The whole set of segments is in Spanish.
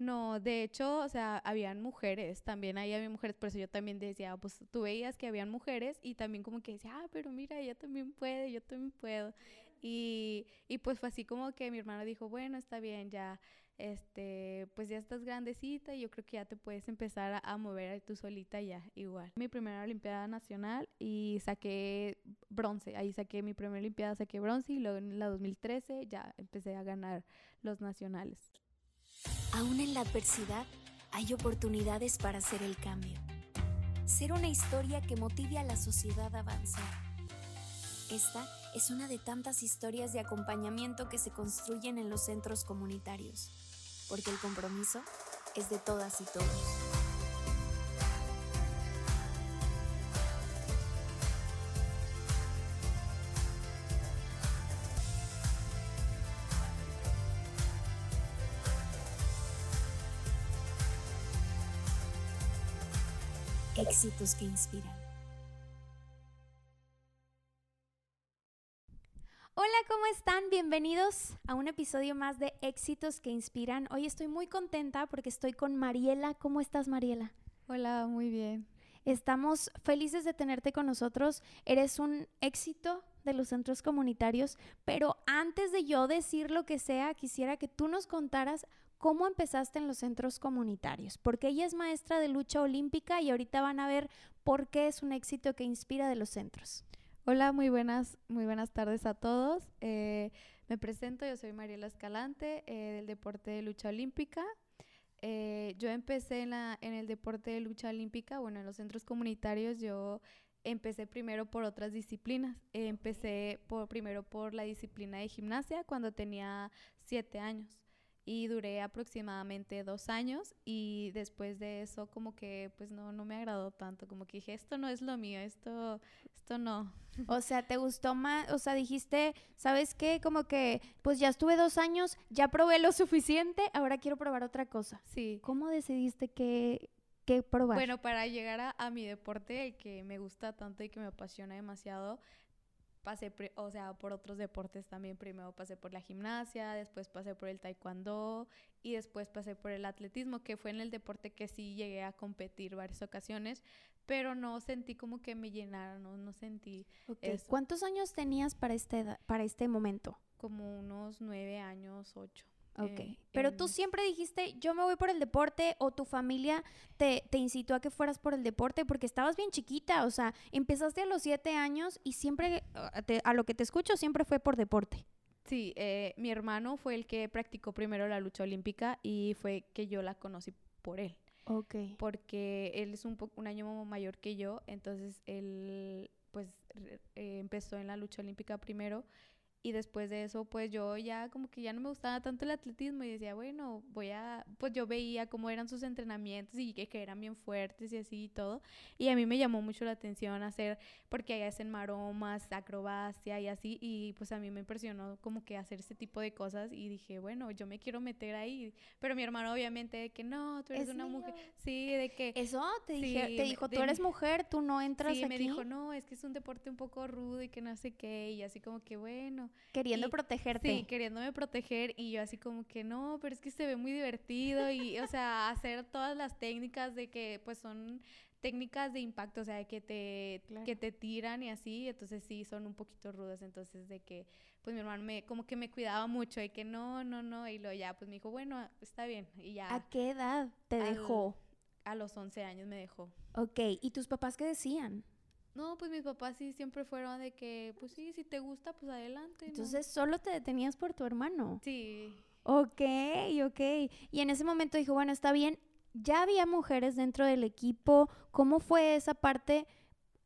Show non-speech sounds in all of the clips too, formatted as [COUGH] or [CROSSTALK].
No, de hecho, o sea, habían mujeres, también ahí había mujeres, por eso yo también decía, pues tú veías que habían mujeres y también como que decía, ah, pero mira, ella también puede, yo también puedo. Y, y pues fue así como que mi hermano dijo, bueno, está bien, ya, este, pues ya estás grandecita y yo creo que ya te puedes empezar a, a mover tú solita ya, igual. Mi primera Olimpiada Nacional y saqué bronce, ahí saqué mi primera Olimpiada, saqué bronce y luego en la 2013 ya empecé a ganar los nacionales. Aún en la adversidad hay oportunidades para hacer el cambio. Ser una historia que motive a la sociedad a avanzar. Esta es una de tantas historias de acompañamiento que se construyen en los centros comunitarios, porque el compromiso es de todas y todos. Éxitos que inspiran. Hola, ¿cómo están? Bienvenidos a un episodio más de Éxitos que Inspiran. Hoy estoy muy contenta porque estoy con Mariela. ¿Cómo estás, Mariela? Hola, muy bien. Estamos felices de tenerte con nosotros. Eres un éxito de los centros comunitarios, pero antes de yo decir lo que sea, quisiera que tú nos contaras cómo empezaste en los centros comunitarios, porque ella es maestra de lucha olímpica y ahorita van a ver por qué es un éxito que inspira de los centros. Hola, muy buenas, muy buenas tardes a todos. Eh, me presento, yo soy Mariela Escalante eh, del deporte de lucha olímpica. Eh, yo empecé en, la, en el deporte de lucha olímpica, bueno, en los centros comunitarios yo empecé primero por otras disciplinas. empecé por, primero por la disciplina de gimnasia cuando tenía siete años y duré aproximadamente dos años y después de eso como que pues no, no me agradó tanto, como que dije, esto no es lo mío, esto, esto no. [LAUGHS] O sea, ¿te gustó más? O sea, dijiste, ¿sabes qué? Como que pues ya estuve dos años, ya probé lo [LAUGHS] suficiente, ahora quiero probar otra cosa. Sí. ¿Cómo decidiste que, que probar? Bueno, para llegar a, a mi deporte, el que me gusta tanto y que me apasiona demasiado, pasé, o sea, por otros deportes también. Primero pasé por la gimnasia, después pasé por el taekwondo y después pasé por el atletismo, que fue en el deporte que sí llegué a competir varias ocasiones, pero no sentí como que me llenaron, no, no sentí eso. ¿Cuántos años tenías para este, para este momento? Como unos nueve años, ocho. Ok. Pero tú siempre dijiste, yo me voy por el deporte o tu familia te, te, incitó a que fueras por el deporte porque estabas bien chiquita, o sea, empezaste a los siete años y siempre, a lo que te escucho, siempre fue por deporte. Sí, eh, mi hermano fue el que practicó primero la lucha olímpica y fue que yo la conocí por él. Ok. Porque él es un, un año mayor que yo, entonces él pues eh, empezó en la lucha olímpica primero y después de eso, pues yo ya como que ya no me gustaba tanto el atletismo y decía, bueno, voy a, pues yo veía cómo eran sus entrenamientos y que, que eran bien fuertes y así y todo. Y a mí me llamó mucho la atención hacer, porque ahí hacen maromas, acrobacia y así. Y pues a mí me impresionó como que hacer ese tipo de cosas y dije, bueno, yo me quiero meter ahí. Pero mi hermano obviamente de que no, tú eres una mujer. Sí, de que... Eso, te, dije, te dijo, tú eres mujer, tú no entras sí, aquí. me dijo, no, es que es un deporte un poco rudo y que no sé qué. Y así como que, bueno Queriendo y, protegerte. Sí, queriéndome proteger y yo así como que no, pero es que se ve muy divertido y, o sea, hacer todas las técnicas de que pues son técnicas de impacto, o sea, que te, claro. que te tiran y así, entonces sí, son un poquito rudas, entonces de que, pues mi hermano me, como que me cuidaba mucho, de que no, no, no, y luego ya, pues me dijo, bueno, está bien, y ya. ¿A qué edad te al, dejó? A los 11 años me dejó. Ok, ¿y tus papás qué decían? No, pues mis papás sí siempre fueron de que, pues sí, si te gusta, pues adelante. Entonces ¿no? solo te detenías por tu hermano. Sí. Ok, ok. Y en ese momento dijo, bueno, está bien. Ya había mujeres dentro del equipo. ¿Cómo fue esa parte?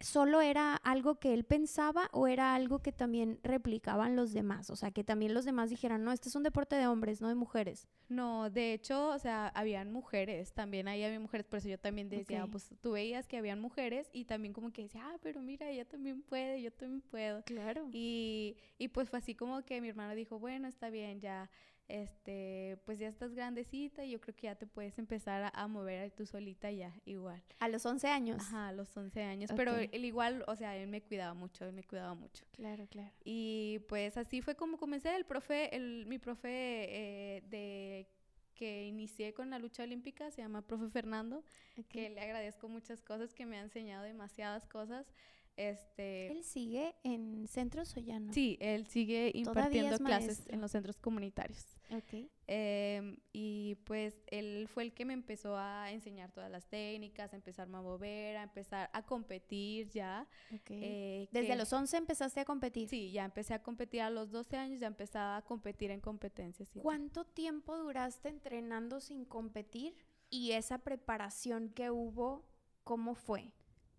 ¿Solo era algo que él pensaba o era algo que también replicaban los demás? O sea, que también los demás dijeran, no, este es un deporte de hombres, no de mujeres. No, de hecho, o sea, habían mujeres, también ahí había mujeres, por eso yo también decía, okay. pues tú veías que habían mujeres y también como que decía, ah, pero mira, ella también puede, yo también puedo. Claro. Y, y pues fue así como que mi hermano dijo, bueno, está bien, ya este, pues ya estás grandecita y yo creo que ya te puedes empezar a, a mover tú solita ya, igual. A los 11 años. Ajá, a los 11 años, okay. pero él igual, o sea, él me cuidaba mucho, él me cuidaba mucho. Claro, claro. Y pues así fue como comencé, el profe, el, mi profe eh, de que inicié con la lucha olímpica se llama Profe Fernando, que le agradezco muchas cosas, que me ha enseñado demasiadas cosas. Este, ¿Él sigue en centros o ya no? Sí, él sigue impartiendo clases en los centros comunitarios. Okay. Em, y pues él fue el que me empezó a enseñar todas las técnicas, a empezar a mover, a empezar a competir ya. Eh, ¿Desde los 11 empezaste a competir? Sí, ya empecé a competir a los 12 años, ya empezaba a competir en competencias. ¿Cuánto tiempo duraste entrenando sin competir? Y esa preparación que hubo, ¿cómo fue?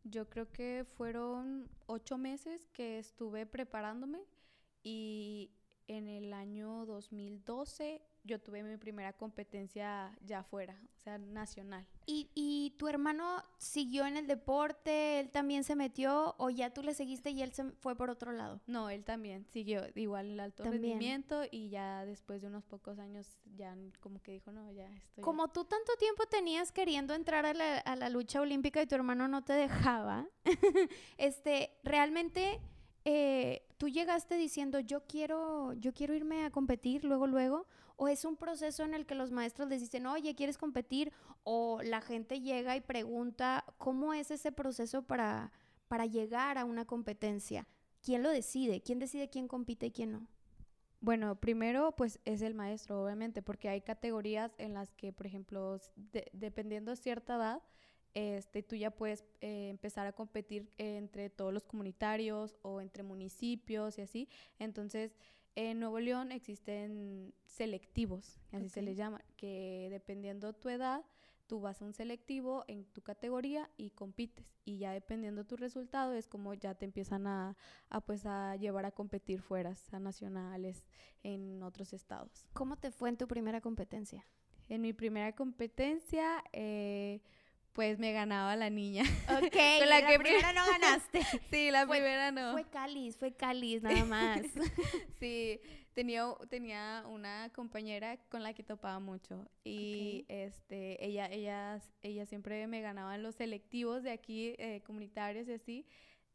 Yo creo que fueron ocho meses que estuve preparándome y en el año 2012 yo tuve mi primera competencia ya afuera, o sea, nacional. ¿Y, ¿Y, tu hermano siguió en el deporte? ¿Él también se metió o ya tú le seguiste y él se fue por otro lado? No, él también siguió igual el alto rendimiento y ya después de unos pocos años ya como que dijo, no, ya estoy... Como tú tanto tiempo tenías queriendo entrar a la, a la lucha olímpica y tu hermano no te dejaba, [LAUGHS] este, realmente... Eh, tú llegaste diciendo yo quiero yo quiero irme a competir luego luego o es un proceso en el que los maestros les dicen, oye, ¿quieres competir? O la gente llega y pregunta, ¿cómo es ese proceso para, para llegar a una competencia? ¿Quién lo decide? ¿Quién decide quién compite y quién no? Bueno, primero pues es el maestro, obviamente, porque hay categorías en las que, por ejemplo, dependiendo de cierta edad, este, tú ya puedes eh, empezar a competir entre todos los comunitarios o entre municipios y así. Entonces, en Nuevo León existen selectivos, así se les llama, que dependiendo tu edad, tú vas a un selectivo en tu categoría y compites. Y ya dependiendo tu resultado es como ya te empiezan a, pues a llevar a competir fuera, a nacionales, en otros estados. ¿Cómo te fue en tu primera competencia? En mi primera competencia, eh, pues me ganaba la niña. Ok, [LAUGHS] la, que primera no ganaste. [LAUGHS] sí, la primera no. Fue Cáliz, fue Cáliz nada más. [LAUGHS] sí, tenía, tenía una compañera con la que topaba mucho y este, ella, ella, ella siempre me ganaba en los selectivos de aquí, eh, comunitarios y así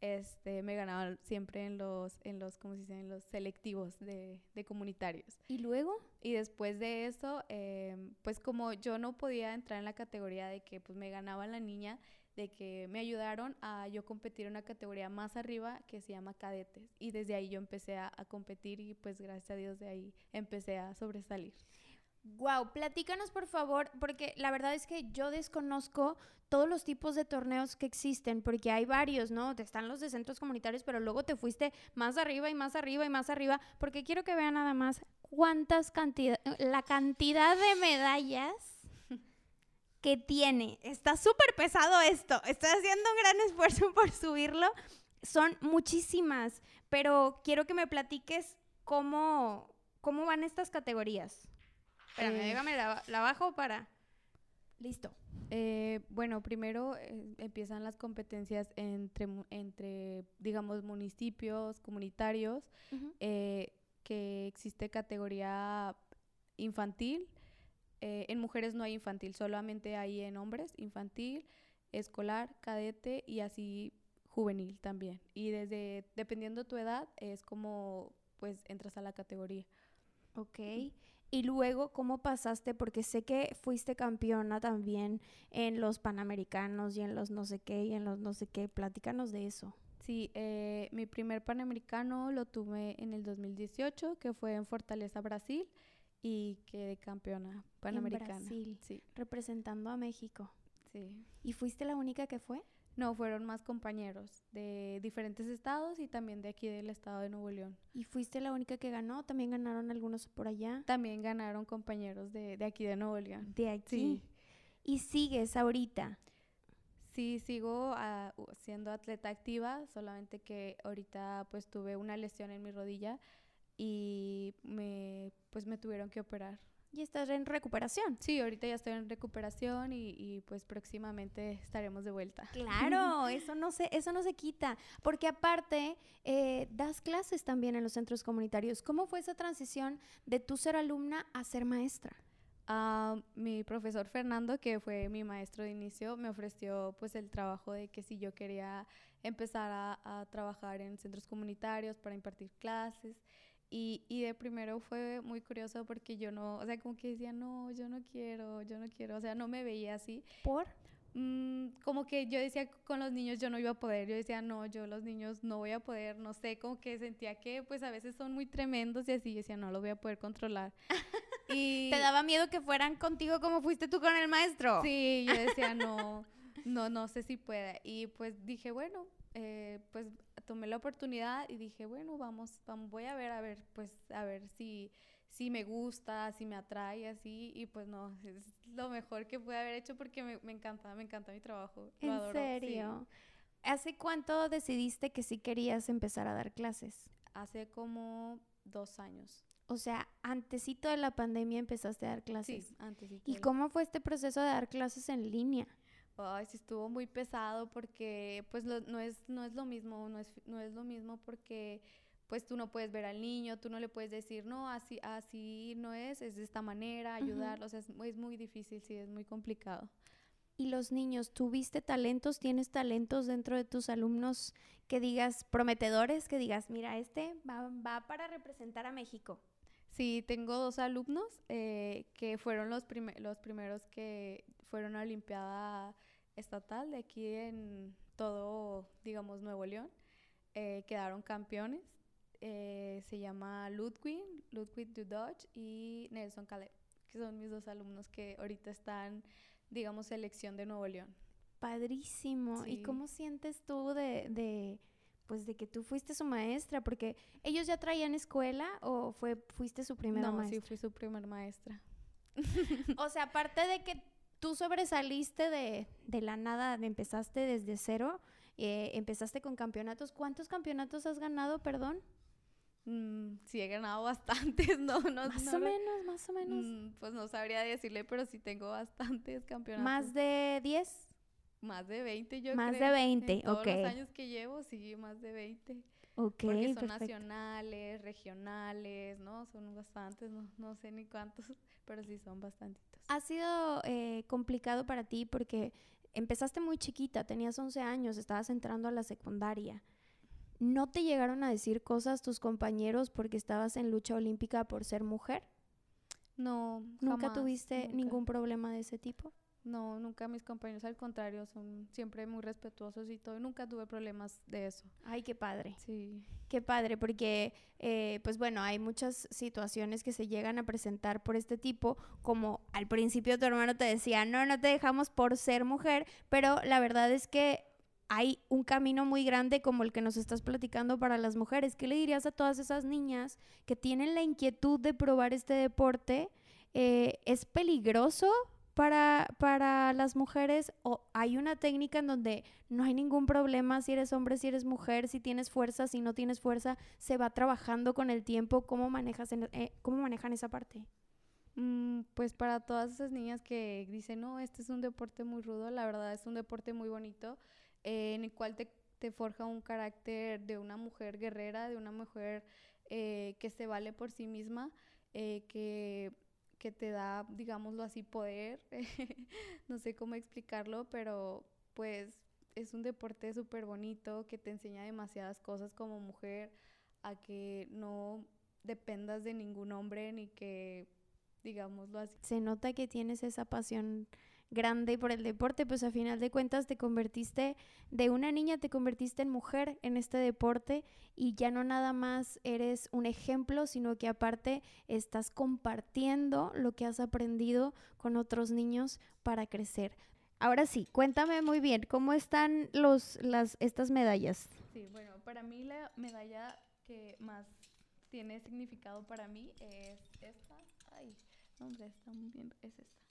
este, me ganaba siempre en los, en los, ¿cómo se dice? En los selectivos de, de comunitarios. ¿Y luego? Y después de eso, em, pues como yo no podía entrar en la categoría de que pues me ganaba la niña, de que me ayudaron a yo competir en una categoría más arriba que se llama cadetes. Y desde ahí yo empecé a, a competir y pues gracias a Dios de ahí empecé a sobresalir. Wow, platícanos por favor, porque la verdad es que yo desconozco todos los tipos de torneos que existen, porque hay varios, ¿no? Están los de centros comunitarios, pero luego te fuiste más arriba y más arriba y más arriba, porque quiero que vean nada más cuántas cantidad, la cantidad de medallas que tiene. Está súper pesado esto. Estoy haciendo un gran esfuerzo [LAUGHS] por subirlo. Son muchísimas, pero quiero que me platiques cómo, cómo van estas categorías. Espérame, eh, déjame la, la, bajo para... Listo. Eh, bueno, primero eh, empiezan las competencias entre, entre, digamos, municipios, comunitarios, que existe categoría infantil. en mujeres no hay infantil, solamente hay en hombres, infantil, escolar, cadete y así juvenil también. Y desde, dependiendo tu edad, es como, pues, entras a la categoría. Ok. Y luego, ¿cómo pasaste? Porque sé que fuiste campeona también en los Panamericanos y en los no sé qué y en los no sé qué. Platícanos de eso. Sí, eh, mi primer Panamericano lo tuve en el 2018, que fue en Fortaleza, Brasil, y quedé campeona panamericana. En Brasil, sí. representando a México. Sí. ¿Y fuiste la única que fue? No, fueron más compañeros de diferentes estados y también de aquí del estado de Nuevo León. ¿Y fuiste la única que ganó? ¿También ganaron algunos por allá? También ganaron compañeros de, de aquí de Nuevo León. De aquí. ¿Y sigues ahorita? Sí, sigo ah, siendo atleta activa, solamente que ahorita pues tuve una lesión en mi rodilla y me pues me tuvieron que operar. Y estás en recuperación. Sí, ahorita ya estoy en recuperación y, pues próximamente estaremos de vuelta. Claro, [LAUGHS] eso no se, eso no se quita. Porque aparte, eh, das clases también en los centros comunitarios. ¿Cómo fue esa transición de tú ser alumna a ser maestra? Uh, mi profesor Fernando, que fue mi maestro de inicio, me ofreció pues el trabajo de que si yo quería empezar a, a trabajar en centros comunitarios para impartir clases Y, y de primero fue muy curioso porque yo no, o sea, como que decía, no, yo no quiero, yo no quiero, o sea, no me veía así. ¿Por? Mm, como que yo decía con los niños yo no iba a poder, yo decía no, yo los niños no voy a poder, no sé, como que sentía que pues a veces son muy tremendos y así, yo decía no los voy a poder controlar. [LAUGHS] y ¿Te daba miedo que fueran contigo como fuiste tú con el maestro? Sí, yo decía [LAUGHS] no, no, no sé si pueda. Y pues dije, bueno, eh, pues tomé la oportunidad y dije, bueno, vamos, vamos, voy a ver, a ver, pues a ver si si me gusta, si me atrae, así, y pues no, es lo mejor que pude haber hecho porque me, me encanta, me encanta mi trabajo. ¿En lo adoro, serio? ¿Hace cuánto decidiste que sí querías empezar a dar clases? Hace como dos años. O sea, antesito de la pandemia empezaste a dar clases. Sí, antes. ¿Y cómo fue este proceso de dar clases en línea? Ay, sí estuvo muy pesado porque pues lo, no, es, no es lo mismo, no es, no es lo mismo porque pues tú no puedes ver al niño, tú no le puedes decir, no, así, así no es, es de esta manera, ayudarlos, es, es muy difícil, sí, es muy complicado. Y los niños, ¿tuviste talentos? ¿Tienes talentos dentro de tus alumnos que digas prometedores? Que digas, mira, este va, va para representar a México. Sí, tengo dos alumnos eh, que fueron los, los primeros que fueron a Olimpiada Estatal de aquí en todo, digamos, Nuevo León. Eh, quedaron campeones eh, se llama Ludwig, Ludwig Dudodge y Nelson Caleb, que son mis dos alumnos que ahorita están, digamos, selección de Nuevo León. Padrísimo. ¿Y cómo sientes tú de, de, pues, de que tú fuiste su maestra? Porque ellos ya traían escuela o fue, fuiste su primera maestra. No, sí, fui su primera maestra. [LAUGHS] o sea, aparte de que tú sobresaliste de, de la nada, empezaste desde cero, eh, empezaste con campeonatos. ¿Cuántos campeonatos has ganado, perdón? Mm, sí, he ganado bastantes, [LAUGHS] ¿no? no más o menos, más o menos. Mm, pues no sabría decirle, pero sí tengo bastantes campeonatos. ¿Más de 10? Más de 20, yo más creo. Más de 20, en todos ok. los años que llevo, sí, más de 20. Ok, Porque son perfecto. nacionales, regionales, ¿no? Son bastantes, no, no sé ni cuántos, pero sí son bastantitos. Ha sido eh, complicado para ti porque empezaste muy chiquita, tenías 11 años, estabas entrando a la secundaria. ¿No te llegaron a decir cosas tus compañeros porque estabas en lucha olímpica por ser mujer? No, ¿Nunca jamás, tuviste nunca. ningún problema de ese tipo? No, nunca mis compañeros, al contrario, son siempre muy respetuosos y todo. y Nunca tuve problemas de eso. Ay, qué padre. Sí. Qué padre, porque, eh, pues bueno, hay muchas situaciones que se llegan a presentar por este tipo, como al principio tu hermano te decía, no, no te dejamos por ser mujer, pero la verdad es que hay un camino muy grande como el que nos estás platicando para las mujeres. ¿Qué le dirías a todas esas niñas que tienen la inquietud de probar este deporte? Eh, ¿Es peligroso para, para las mujeres o hay una técnica en donde no hay ningún problema si eres hombre, si eres mujer, si tienes fuerza, si no tienes fuerza, se va trabajando con el tiempo? ¿Cómo, manejas en, eh, cómo manejan esa parte? Mm, pues para todas esas niñas que dicen, no, este es un deporte muy rudo, la verdad es un deporte muy bonito eh, en el cual te, te, forja un carácter de una mujer guerrera, de una mujer eh, que se vale por sí misma, eh, que, que, te da, digámoslo así, poder. [LAUGHS] no sé cómo explicarlo, pero pues es un deporte súper bonito que te enseña demasiadas cosas como mujer, a que no dependas de ningún hombre ni que, digámoslo así. Se nota que tienes esa pasión grande por el deporte, pues a final de cuentas te convertiste de una niña, te convertiste en mujer en este deporte y ya no nada más eres un ejemplo, sino que aparte estás compartiendo lo que has aprendido con otros niños para crecer. Ahora sí, cuéntame muy bien, ¿cómo están los, las, estas medallas? Sí, bueno, para mí la medalla que más tiene significado para mí es esta. Ay, hombre, está muy bien, es esta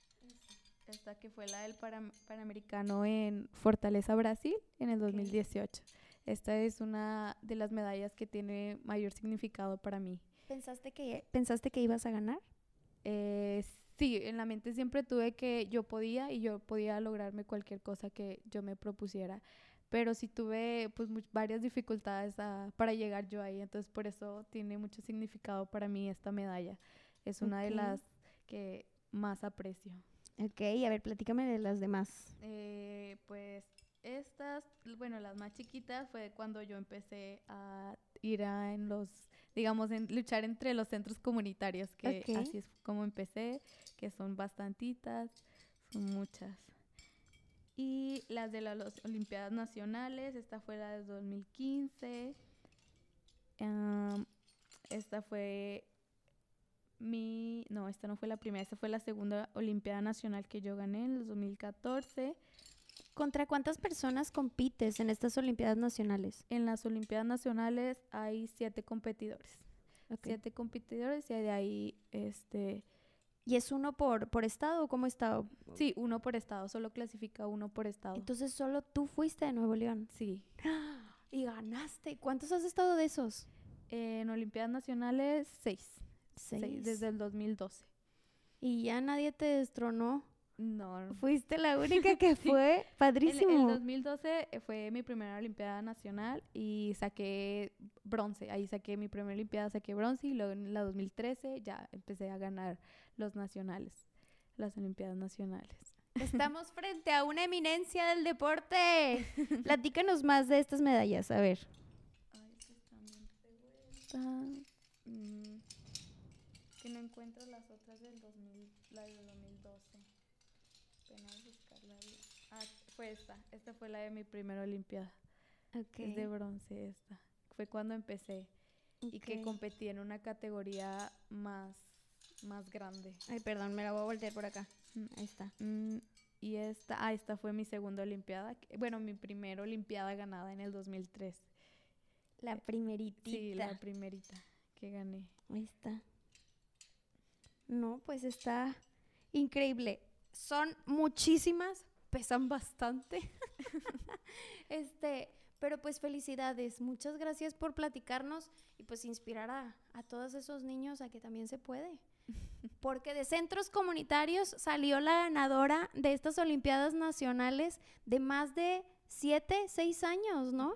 esta que fue la del Pan Panamericano en Fortaleza, Brasil, en el 2018. Okay. Esta es una de las medallas que tiene mayor significado para mí. ¿Pensaste que, ¿pensaste que ibas a ganar? Eh, sí, en la mente siempre tuve que yo podía y yo podía lograrme cualquier cosa que yo me propusiera. Pero sí tuve pues varias dificultades a, para llegar yo ahí, entonces por eso tiene mucho significado para mí esta medalla. Es una okay. de las que más aprecio. Ok, a ver, platícame de las demás. Eh, pues estas, bueno, las más chiquitas fue cuando yo empecé a ir a, en los digamos, en luchar entre los centros comunitarios, que así es como empecé, que son bastantitas, son muchas. Y las de las Olimpiadas Nacionales, esta fue la de 2015. Am, esta fue mi, no, esta no fue la primera, esta fue la segunda Olimpiada Nacional que yo gané en el 2014. ¿Contra cuántas personas compites en estas Olimpiadas Nacionales? En las Olimpiadas Nacionales hay siete competidores. Siete competidores y de ahí, este, ¿Y es uno por, por estado o cómo estado? sí, uno por estado, solo clasifica uno por estado. Entonces solo tú fuiste de Nuevo León. sí. [GASPS] Y ganaste. ¿Cuántos has estado de esos? En Olimpiadas Nacionales, seis. Seis. Desde el 2012. Y ya nadie te destronó. No. Fuiste la única [LAUGHS] que fue. En Padrísimo. el 2012 fue mi primera Olimpiada Nacional y saqué bronce. Ahí saqué mi primera Olimpiada, saqué bronce y luego en la 2013 ya empecé a ganar los nacionales, las Olimpiadas Nacionales. Estamos [LAUGHS] frente a una eminencia del deporte. Platícanos más de estas medallas. A ver. Ay, estas también. Que no encuentro las otras del 2000, la del 2012. Apenas buscarla. Ah, fue esta. Esta fue la de mi primera Olimpiada. Es de bronce esta. Fue cuando empecé y que competí en una categoría más, más grande. Ay, perdón, me la voy a voltear por acá. Mm, Ahí está. Mm, y esta, ah, esta fue mi segunda Olimpiada. Bueno, mi primera Olimpiada ganada en el 2003. La primeritita. Sí, la primerita que gané. Ahí está. No, pues está increíble. Son muchísimas, pesan bastante. [LAUGHS] este, pero pues felicidades. Muchas gracias por platicarnos y pues inspirar a, a todos esos niños a que también se puede. [LAUGHS] Porque de centros comunitarios salió la ganadora de estas Olimpiadas Nacionales de más de siete, seis años, ¿no?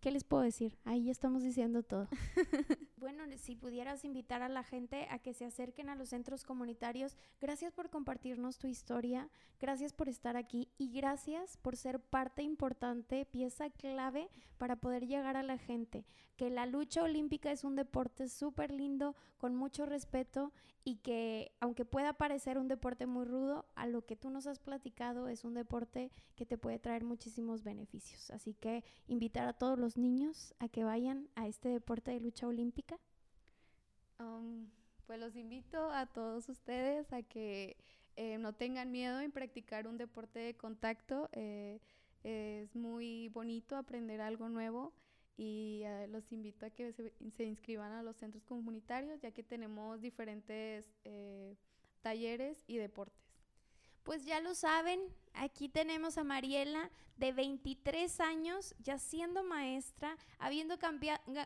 ¿Qué les puedo decir? Ahí ya estamos diciendo todo. [LAUGHS] bueno, si pudieras invitar a la gente a que se acerquen a los centros comunitarios, gracias por compartirnos tu historia, gracias por estar aquí y gracias por ser parte importante, pieza clave para poder llegar a la gente. Que la lucha olímpica es un deporte súper lindo, con mucho respeto y que aunque pueda parecer un deporte muy rudo, a lo que tú nos has platicado es un deporte que te puede traer muchísimos beneficios. Así que invitar a todos los niños a que vayan a este deporte de lucha olímpica. Um, pues los invito a todos ustedes a que eh, no tengan miedo en practicar un deporte de contacto. eh, es muy bonito aprender algo nuevo y eh, los invito a que se, se inscriban a los centros comunitarios ya que tenemos diferentes eh, talleres y deportes. Pues ya lo saben, aquí tenemos a Mariela de 23 años, ya siendo maestra, habiendo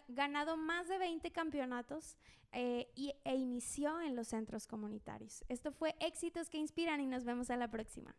ganado más de 20 campeonatos eh, y, e inició en los centros comunitarios. Esto fue Éxitos que Inspiran y nos vemos a la próxima.